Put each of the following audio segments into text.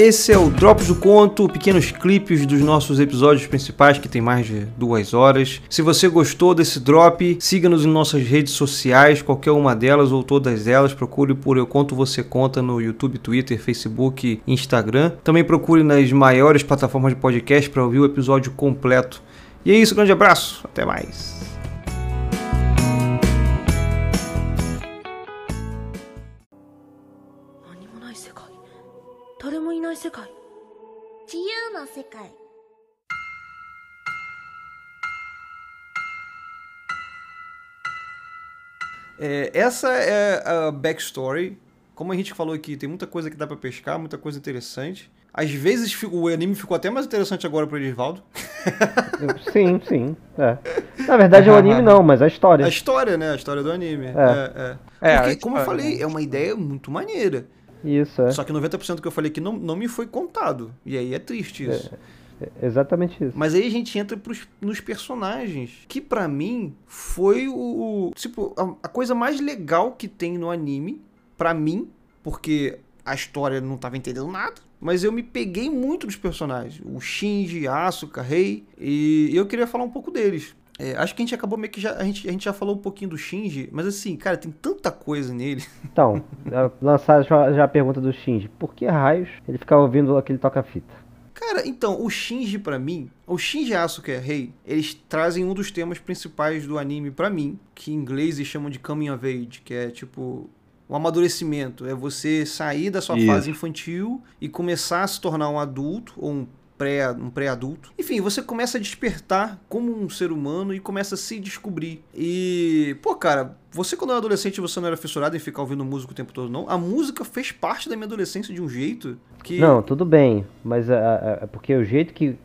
Esse é o Drops do Conto, pequenos clipes dos nossos episódios principais que tem mais de duas horas. Se você gostou desse drop, siga-nos em nossas redes sociais, qualquer uma delas ou todas elas. Procure por Eu Conto Você Conta no YouTube, Twitter, Facebook, Instagram. Também procure nas maiores plataformas de podcast para ouvir o episódio completo. E é isso, grande abraço, até mais 何もない世界誰もいない世界自由な世界 É, essa é a backstory. Como a gente falou aqui, tem muita coisa que dá pra pescar, muita coisa interessante. Às vezes fica- o anime ficou até mais interessante agora pro Edvaldo. Sim, sim. É. Na verdade, é o anime não, mas a história. A história, né? A história do anime. É, é. É, Porque, a como eu história, falei, né? é uma ideia muito maneira. Isso, é. Só que 90% do que eu falei aqui não, não me foi contado. E aí é triste isso. É Exatamente isso. Mas aí a gente entra pros, nos personagens, que pra mim foi o, o- tipo a, a coisa mais legal que tem no anime, pra mim, porque a história não tava entendendo nada, mas eu me peguei muito dos personagens, o Shinji, Asuka, Rei, e eu queria falar um pouco deles. É, acho que a gente acabou meio que já a gente, a gente já falou um pouquinho do Shinji, mas assim, cara, tem tanta coisa nele. Então, já lançar já, já a pergunta do Shinji. Por que raios ele ficava ouvindo aquele toca-fita? Cara, então, o Shinji pra mim, o Shinji Asuka Rei, eles trazem um dos temas principais do anime pra mim, que em inglês eles chamam de coming of age, que é tipo um amadurecimento, é você sair da sua Isso. fase infantil e começar a se tornar um adulto ou um pré um pré-adulto. Enfim, você começa a despertar como um ser humano e começa a se descobrir. E, pô, cara, você quando era adolescente você não era fissurado em ficar ouvindo música o tempo todo não? A música fez parte da minha adolescência de um jeito que Não, tudo bem, mas é, é- é porque o jeito que.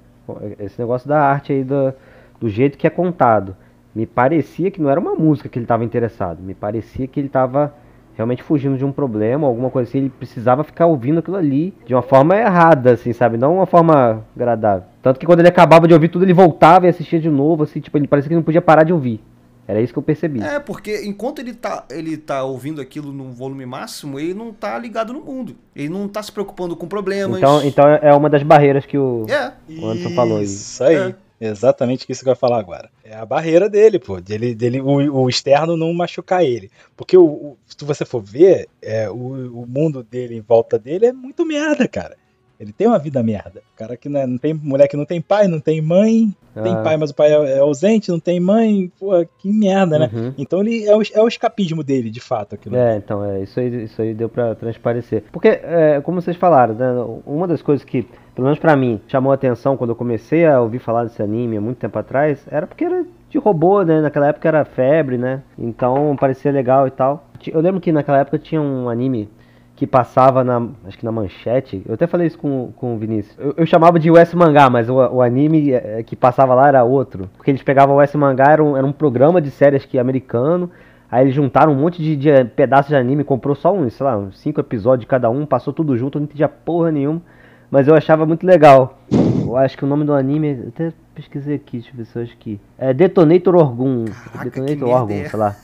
Esse negócio da arte aí, do, do jeito que é contado, me parecia que não era uma música que ele estava interessado, me parecia que ele estava realmente fugindo de um problema, alguma coisa assim, ele precisava ficar ouvindo aquilo ali de uma forma errada, assim, sabe? Não uma forma agradável. Tanto que quando ele acabava de ouvir tudo, ele voltava e assistia de novo, assim, tipo, ele parecia que não podia parar de ouvir. Era isso que eu percebi. É, porque enquanto ele tá, ele tá ouvindo aquilo num volume máximo, ele não tá ligado no mundo. Ele não tá se preocupando com problemas. Então, então é uma das barreiras que o, É. o Anderson falou aí. Isso aí. É. Exatamente isso que eu ia falar agora. É a barreira dele, pô. Dele, dele, o, o externo não machucar ele. Porque o, o- se você for ver, é, o, o mundo dele em volta dele é muito merda, cara. Ele tem uma vida merda. O cara que não, é- não tem mulher que não tem pai, não tem mãe, tem Ah. pai, mas o pai é, é ausente, não tem mãe. Pô, que merda, né? Uhum. Então ele é o, é o escapismo dele, de fato, aquilo. É, então, é, isso aí, isso aí deu pra transparecer. Porque, é, como vocês falaram, né, uma das coisas que, pelo menos pra mim, chamou a atenção quando eu comecei a ouvir falar desse anime há muito tempo atrás, era porque era de robô, né? Naquela época era febre, né? Então parecia legal e tal. Eu lembro que naquela época tinha um anime que passava na, acho que na manchete, eu até falei isso com, com o Vinícius. Eu, eu chamava de US Mangá, mas o, o anime é, que passava lá era outro. Porque eles pegavam o US Mangá, era um, era um programa de séries que americano, Aí eles juntaram um monte de, de pedaços de anime, comprou só uns, sei lá, uns cinco episódios de cada um, passou tudo junto, não entendia porra nenhuma. Mas eu achava muito legal. Eu acho que o nome do anime, até pesquisei aqui, deixa eu ver se eu acho que. É Detonator Orgun. Caraca, Detonator Orgun, é? sei lá.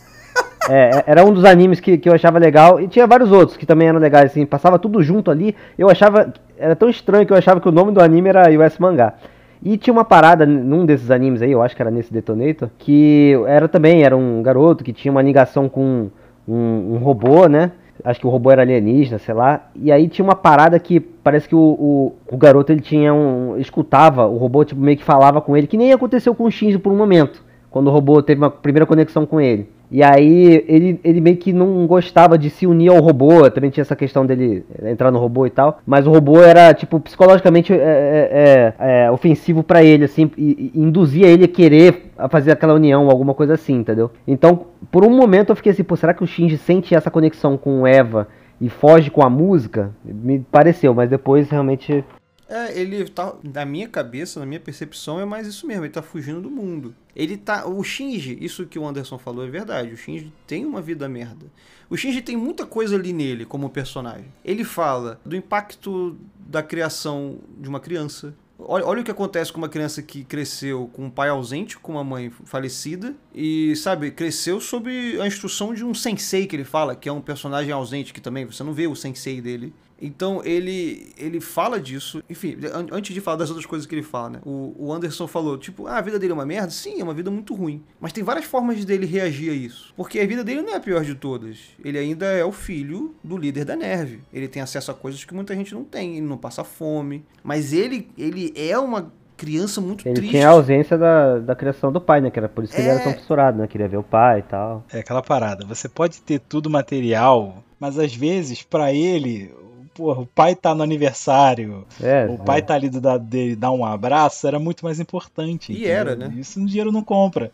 É, é- era um dos animes que, que eu achava legal. E tinha vários outros que também eram legais, assim. Passava tudo junto ali. Eu achava. Era tão estranho que eu achava que o nome do anime era US Mangá. E tinha uma parada num desses animes aí, eu acho que era nesse Detonator, que era também, era um garoto que tinha uma ligação com um, um robô, né? Acho que o robô era alienígena, sei lá. E aí tinha uma parada que parece que o, o, o garoto ele tinha um. escutava, o robô tipo, meio que falava com ele, que nem aconteceu com o Shinji por um momento, quando o robô teve uma primeira conexão com ele. E aí ele, ele meio que não gostava de se unir ao robô, também tinha essa questão dele entrar no robô e tal. Mas o robô era, tipo, psicologicamente é, é, é, ofensivo pra ele, assim, e, e induzia ele a querer fazer aquela união, alguma coisa assim, entendeu? Então, por um momento eu fiquei assim, pô, será que o Shinji sente essa conexão com Eva e foge com a música? Me pareceu, mas depois realmente. É, ele tá. Na minha cabeça, na minha percepção, é mais isso mesmo. Ele tá fugindo do mundo. Ele tá. O Shinji, isso que o Anderson falou é verdade. O Shinji tem uma vida merda. O Shinji tem muita coisa ali nele como personagem. Ele fala do impacto da criação de uma criança. Olha, olha o que acontece com uma criança que cresceu com um pai ausente, com uma mãe falecida, e, sabe, cresceu sob a instrução de um sensei que ele fala, que é um personagem ausente, que também você não vê o sensei dele. Então ele ele fala disso. Enfim, an- antes de falar das outras coisas que ele fala, né? O, o Anderson falou, tipo, ah, a vida dele é uma merda? Sim, é uma vida muito ruim. Mas tem várias formas dele reagir a isso. Porque a vida dele não é a pior de todas. Ele ainda é o filho do líder da Nerve. Ele tem acesso a coisas que muita gente não tem. Ele não passa fome. Mas ele, ele é uma criança muito Ele triste. tinha a ausência da, da criação do pai, né? Que era por isso que ele era É. tão fissurado, né? Queria ver o pai e tal. É aquela parada. Você pode ter tudo material, mas às vezes, pra ele, porra, o pai tá no aniversário, É, o pai é. tá ali do lado dele dar um abraço, era muito mais importante. E entendeu? era, né? Isso o dinheiro não compra.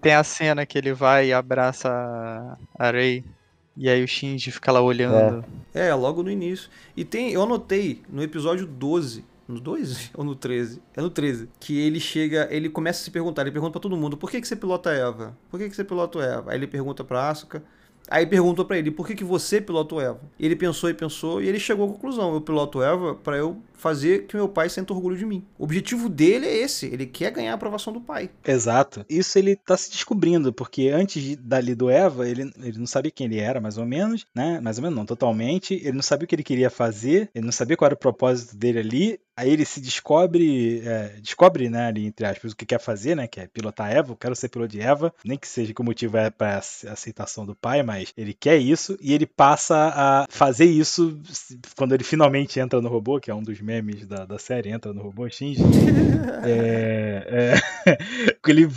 Tem, a cena que ele vai e abraça a- Rei. E aí o Shinji fica lá olhando. É, logo no início. E tem, eu anotei no episódio 12, no 12 ou no 13? É no 13, que ele chega, ele começa a se perguntar, ele pergunta pra todo mundo, por que, que você pilota a Eva? Por que, que você pilota a Eva? Aí ele pergunta pra Asuka, aí perguntou pra ele, por que, que você pilota o Eva? Ele pensou e pensou, e ele chegou à conclusão, eu piloto Eva pra eu fazer que meu pai sinta orgulho de mim. O objetivo dele é esse, ele quer ganhar a aprovação do pai. Exato. Isso ele tá se descobrindo, porque antes dali do Eva, ele, ele não sabia quem ele era, mais ou menos, né? Mais ou menos não, totalmente. Ele não sabia o que ele queria fazer, ele não sabia qual era o propósito dele ali. Aí ele se descobre, é, descobre, né, ali, entre aspas, o que quer fazer, né? Que é pilotar Eva, eu quero ser piloto de Eva. Nem que seja que o motivo é ace- aceitação do pai, mas ele quer isso. E ele passa a fazer isso quando ele finalmente entra no robô, que é um dos memes da, da série, entra no robô Shinji. É, é, ele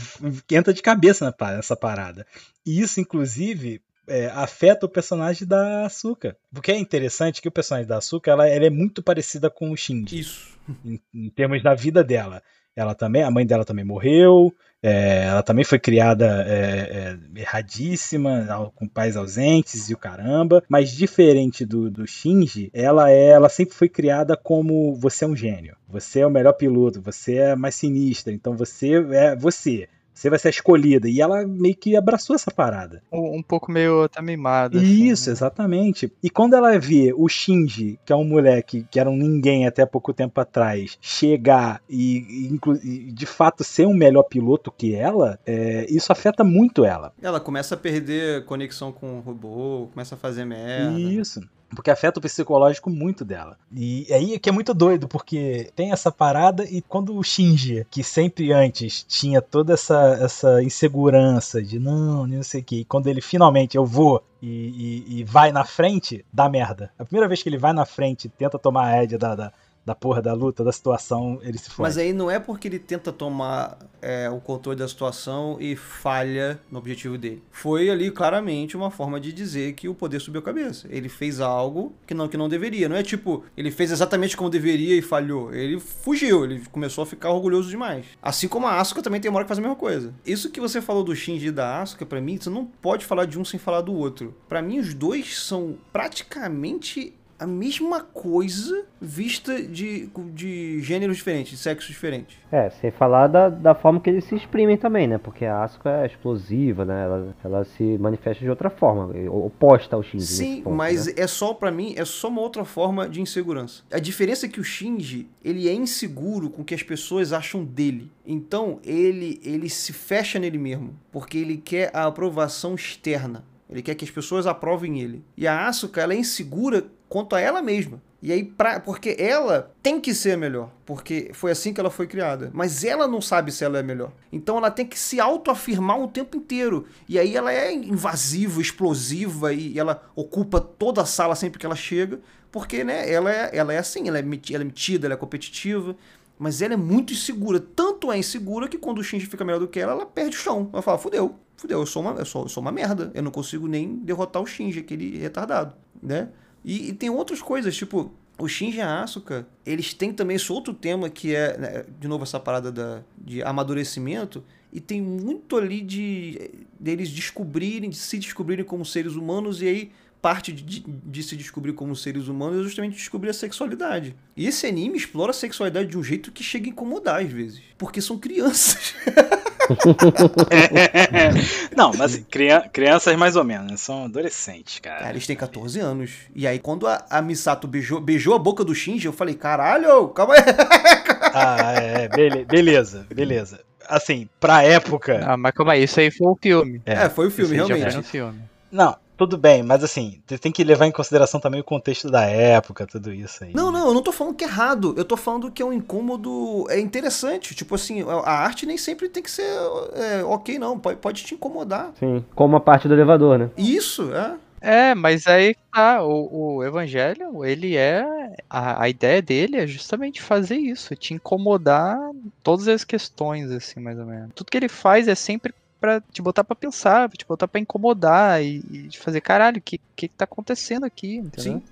entra de cabeça nessa parada. E isso, inclusive, é, afeta o personagem da Asuka. Porque é interessante que o personagem da Asuka ela, ela é muito parecida com o Shinji Isso. em, em termos da vida dela. Ela também, a mãe dela também morreu, é, ela também foi criada é, é, erradíssima, com pais ausentes e o caramba. Mas diferente do, do Shinji, ela é, ela sempre foi criada como você é um gênio, você é o melhor piloto, você é mais sinistra, então você é você. Você vai ser a escolhida. E ela meio que abraçou essa parada. Um, um pouco meio até mimada. assim, Isso, né? exatamente. E quando ela vê o Shinji, que é um moleque que era um ninguém até pouco tempo atrás, chegar e, e e de fato ser um melhor piloto que ela, é, isso afeta muito ela. Ela começa a perder conexão com o robô, começa a fazer merda. Isso. Porque afeta o psicológico muito dela. E aí que é muito doido, porque tem essa parada e quando o Shinji, que sempre antes tinha toda essa, essa insegurança de não, não sei o que, e quando ele finalmente eu vou e, e- e vai na frente, dá merda. A primeira vez que ele vai na frente e tenta tomar a rédea da, da, da porra da luta, da situação, ele se fode. Mas aí não é porque ele tenta tomar é, o controle da situação e falha no objetivo dele. Foi ali claramente uma forma de dizer que o poder subiu a cabeça. Ele fez algo que não, que não deveria. Não é tipo, ele fez exatamente como deveria e falhou. Ele fugiu, ele começou a ficar orgulhoso demais. Assim como a Asuka também tem uma hora que faz a mesma coisa. Isso que você falou do Shinji e da Asuka, pra mim, você não pode falar de um sem falar do outro. Pra mim, os dois são praticamente a mesma coisa vista de, de gêneros diferentes, de sexos diferentes. É, sem falar da, da forma que eles se exprimem também, né? Porque a Asuka é explosiva, né? Ela, ela se manifesta de outra forma, oposta ao Shinji. Sim, ponto, mas né? é só pra mim, é só uma outra forma de insegurança. A diferença é que o Shinji, ele é inseguro com o que as pessoas acham dele. Então, ele ele se fecha nele mesmo, porque ele quer a aprovação externa. Ele quer que as pessoas aprovem ele. E a Asuka, ela é insegura quanto a ela mesma. E aí, pra, porque ela tem que ser a melhor, porque foi assim que ela foi criada. Mas ela não sabe se ela é melhor. Então ela tem que se autoafirmar o tempo inteiro. E aí ela é invasiva, explosiva e ela ocupa toda a sala sempre que ela chega, porque né, ela, é, ela é assim, ela é, ela é metida, ela é competitiva. Mas ela é muito insegura. Tanto é insegura que quando o Shinji fica melhor do que ela, ela perde o chão. Ela fala, fudeu, fudeu, eu sou uma, eu sou, eu sou uma merda. Eu não consigo nem derrotar o Shinji, aquele retardado, né? E, e tem outras coisas, tipo, o Shinji e a Asuka, eles têm também esse outro tema que é, né, de novo, essa parada da, de amadurecimento. E tem muito ali de deles descobrirem, de se descobrirem como seres humanos, e aí parte de, de- se descobrir como seres humanos é justamente descobrir a sexualidade. E esse anime explora a sexualidade de um jeito que chega a incomodar às vezes. Porque são crianças. Não, mas cria- crianças mais ou menos, né? são adolescentes, cara. Cara, eles têm 14 anos. E aí, quando a, a Misato beijou, beijou a boca do Shinji, eu falei, caralho, calma aí. Ah, é, bele- beleza, beleza. Assim, pra época. Ah, mas calma aí, isso aí foi o filme. É, foi o filme, realmente. Foi no filme. Não, Tudo bem, mas assim, você tem que levar em consideração também o contexto da época, tudo isso aí. Não, não, eu não tô falando que é errado. Eu tô falando que é um incômodo. É interessante. Tipo assim, a arte nem sempre tem que ser é, ok, não. Pode, pode te incomodar. Sim, como a parte do elevador, né? Isso, é. É, mas aí tá, o, o Evangelho, ele é. A, a ideia dele é justamente fazer isso, te incomodar todas as questões, assim, mais ou menos. Tudo que ele faz é sempre pra te botar pra pensar, pra te botar pra incomodar e, e te fazer, caralho, o que, que que tá acontecendo aqui, entendeu? Sim.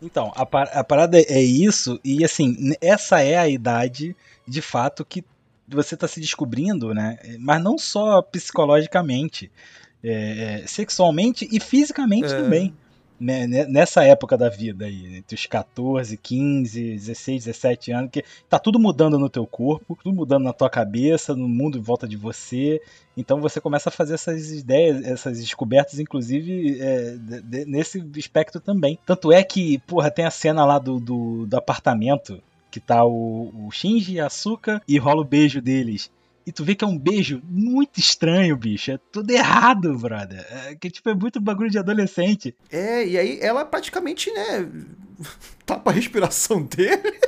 Então, a, par- a parada é isso, e assim, essa é a idade, de fato, que você tá se descobrindo, né? Mas não só psicologicamente, é, é, sexualmente e fisicamente É. também. Né, né, nessa época da vida aí, entre os 14, 15, 16, 17 anos, que tá tudo mudando no teu corpo, tudo mudando na tua cabeça, no mundo em volta de você. Então você começa a fazer essas ideias, essas descobertas, inclusive é, nesse aspecto também. Tanto é que, porra, tem a cena lá do, do, do apartamento que tá o, o Shinji e a Asuka e rola o beijo deles. E tu vê que é um beijo muito estranho, bicho. É tudo errado, brother. É, que tipo, é muito bagulho de adolescente. É, e aí ela praticamente, né. Tapa a respiração dele.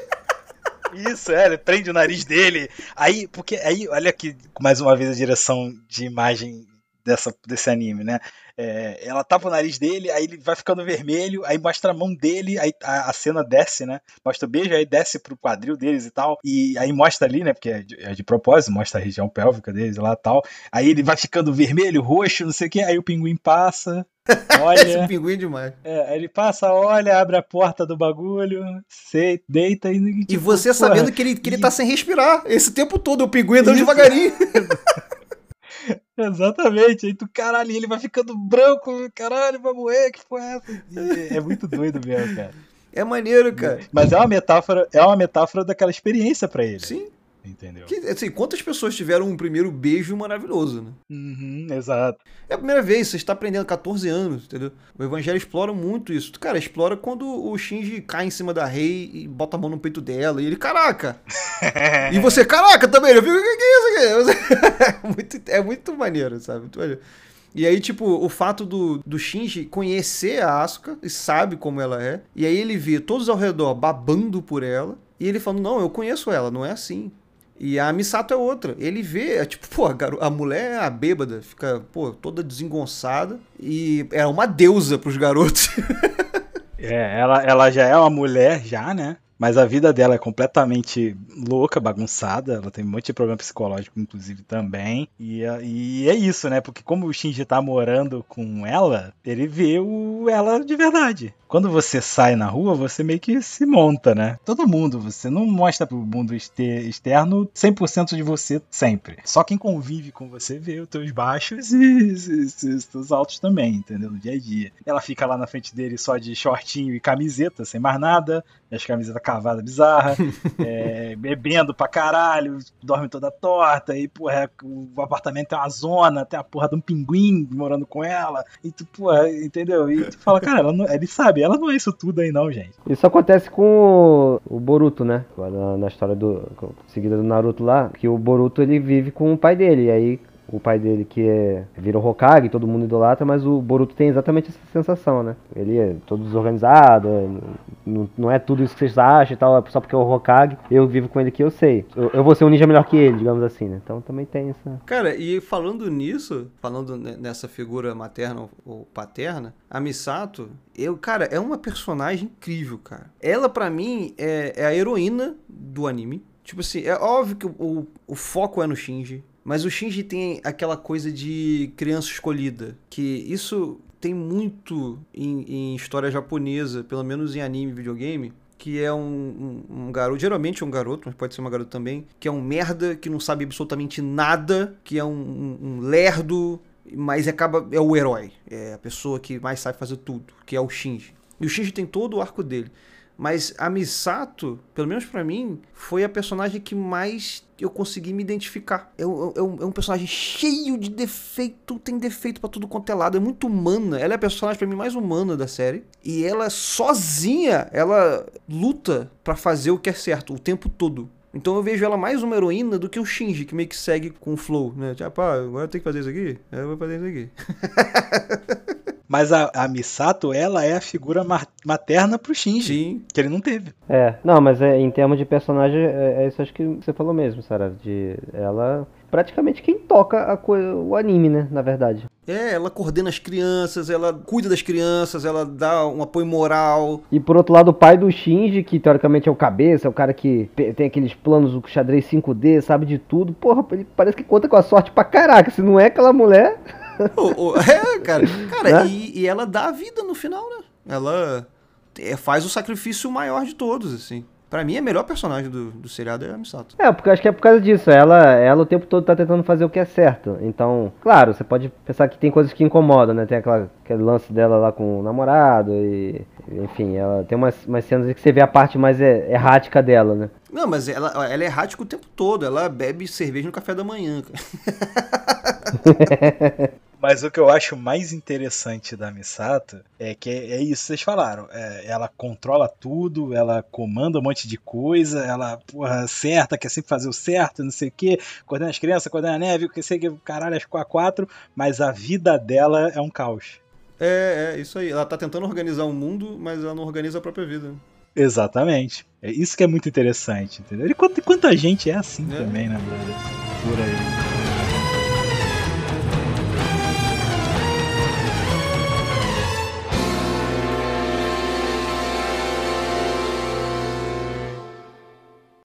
Isso, é, ele prende o nariz dele. Aí, porque aí, olha aqui, mais uma vez a direção de imagem dessa, desse anime, né? É, ela tapa o nariz dele, aí ele vai ficando vermelho, aí mostra a mão dele, aí a, a cena desce, né? Mostra o beijo, aí desce pro quadril deles e tal. E aí mostra ali, né? Porque é de, é de propósito, mostra a região pélvica deles lá e tal. Aí ele vai ficando vermelho, roxo, não sei o que, aí o pinguim passa. Esse Olha, pinguim é demais. é, aí ele passa, olha, abre a porta do bagulho, sei, deita e. E tipo, você porra, sabendo que ele, que ele e- tá sem respirar esse tempo todo, o pinguim andando Isso. devagarinho. Exatamente, aí tu, caralho, ele vai ficando branco, caralho, vai morrer, que porra é essa? É muito doido mesmo, cara. É maneiro, cara. Mas é uma metáfora, é uma metáfora daquela experiência pra ele. Sim. Entendeu? Que, assim, quantas pessoas tiveram um primeiro beijo maravilhoso, né? Uhum, exato. É a primeira vez, você está aprendendo 14 anos, entendeu? O Evangelho explora muito isso. Cara, explora quando o Shinji cai em cima da Rei e bota a mão no peito dela. E ele, caraca! e você, caraca, também. Eu fico, o que é isso aqui? é, muito, é muito maneiro, sabe? Muito maneiro. E aí, tipo, o fato do, do Shinji conhecer a Asuka e sabe como ela é. E aí ele vê todos ao redor babando por ela. E ele falando, não, eu conheço ela, não é assim. E a Misato é outra. Ele vê, é tipo, pô, a, a mulher é a bêbada, fica, pô, toda desengonçada. E é uma deusa pros garotos. É, ela, ela já é uma mulher, já, né? Mas a vida dela é completamente louca, bagunçada. Ela tem um monte de problema psicológico, inclusive, também. E, e é isso, né? Porque como o Shinji tá morando com ela, ele vê o, ela de verdade. Quando você sai na rua, você meio que se monta, né? Todo mundo, você não mostra pro mundo externo 100% de você sempre. Só quem convive com você vê os teus baixos e os teus altos também, entendeu? No dia a dia. Ela fica lá na frente dele só de shortinho e camiseta, sem mais nada. E as camisetas cavadas bizarra, é, bebendo pra caralho, dorme toda torta, e porra, o apartamento é uma zona, tem a porra de um pinguim morando com ela, e tu, porra, entendeu? E tu fala, cara, ela não- ele sabe, ela não é isso tudo aí não, gente. Isso acontece com o, o Boruto, né? Na, na história do. seguida do Naruto lá, que o Boruto ele vive com o pai dele. E aí o pai dele que é, o Hokage, todo mundo idolatra, mas o Boruto tem exatamente essa sensação, né? Ele é todo desorganizado, é, não, não é tudo isso que vocês acham e tal, é só porque é o Hokage, eu vivo com ele que eu sei. Eu, eu vou ser um ninja melhor que ele, digamos assim, né? Então também tem essa. Cara, e falando nisso, falando ne- nessa figura materna ou paterna, a Misato, eu, cara, é uma personagem incrível, cara. Ela, pra mim, é, é a heroína do anime. Tipo assim, é óbvio que o, o foco é no Shinji, mas o Shinji tem aquela coisa de criança escolhida, que isso tem muito em, em história japonesa, pelo menos em anime e videogame, que é um, um, um garoto, geralmente é um garoto, mas pode ser uma garota também, que é um merda, que não sabe absolutamente nada, que é um, um, um lerdo, mas acaba é o herói, é a pessoa que mais sabe fazer tudo, que é o Shinji. E o Shinji tem todo o arco dele. Mas a Misato, pelo menos pra mim, foi a personagem que mais eu consegui me identificar. É um, é um- é um personagem cheio de defeito, tem defeito pra tudo quanto é lado, é muito humana. Ela é a personagem pra mim mais humana da série. E ela sozinha, ela luta pra fazer o que é certo o tempo todo. Então eu vejo ela mais uma heroína do que o Shinji, que meio que segue com o flow, né? Tipo, ah, agora tem que fazer isso aqui? Eu vou fazer isso aqui. Mas a, a Misato, ela é a figura ma- materna pro Shinji, Sim. que ele não teve. É, não, mas é, em termos de personagem, é, é isso acho que você falou mesmo, Sarah. De ela praticamente quem toca a coisa, o anime, né? Na verdade. É, ela coordena as crianças, ela cuida das crianças, ela dá um apoio moral. E por outro lado, o pai do Shinji, que teoricamente é o cabeça, é o cara que tem aqueles planos do xadrez 5D, sabe de tudo. Porra, ele parece que conta com a sorte pra caraca. Se não é aquela mulher. Ô, ô, é, cara. Cara, Né? e, e ela dá a vida no final, né? Ela é, faz o sacrifício maior de todos, assim. Pra mim, a melhor personagem do, do seriado é a Misato. É, porque acho que é por causa disso. Ela, ela o tempo todo tá tentando fazer o que é certo. Então, claro, você pode pensar que tem coisas que incomodam, né? Tem aquela, aquele lance dela lá com o namorado e. Enfim, ela tem umas, umas cenas que você vê a parte mais é- errática dela, né? Não, mas ela, ela é errática o tempo todo. Ela bebe cerveja no café da manhã, cara. Mas o que eu acho mais interessante da Misato é que é, é isso que vocês falaram. É, ela controla tudo, ela comanda um monte de coisa, ela, porra, certa, quer sempre fazer o certo, não sei o quê, coordena as crianças, coordena a neve, que sei que caralho, as a quatro, mas a vida dela é um caos. É, é, isso aí. Ela tá tentando organizar o mundo, mas ela não organiza a própria vida. Exatamente. É isso que é muito interessante, entendeu? E quanta, quanta gente é assim É. também, né, brother? Por aí.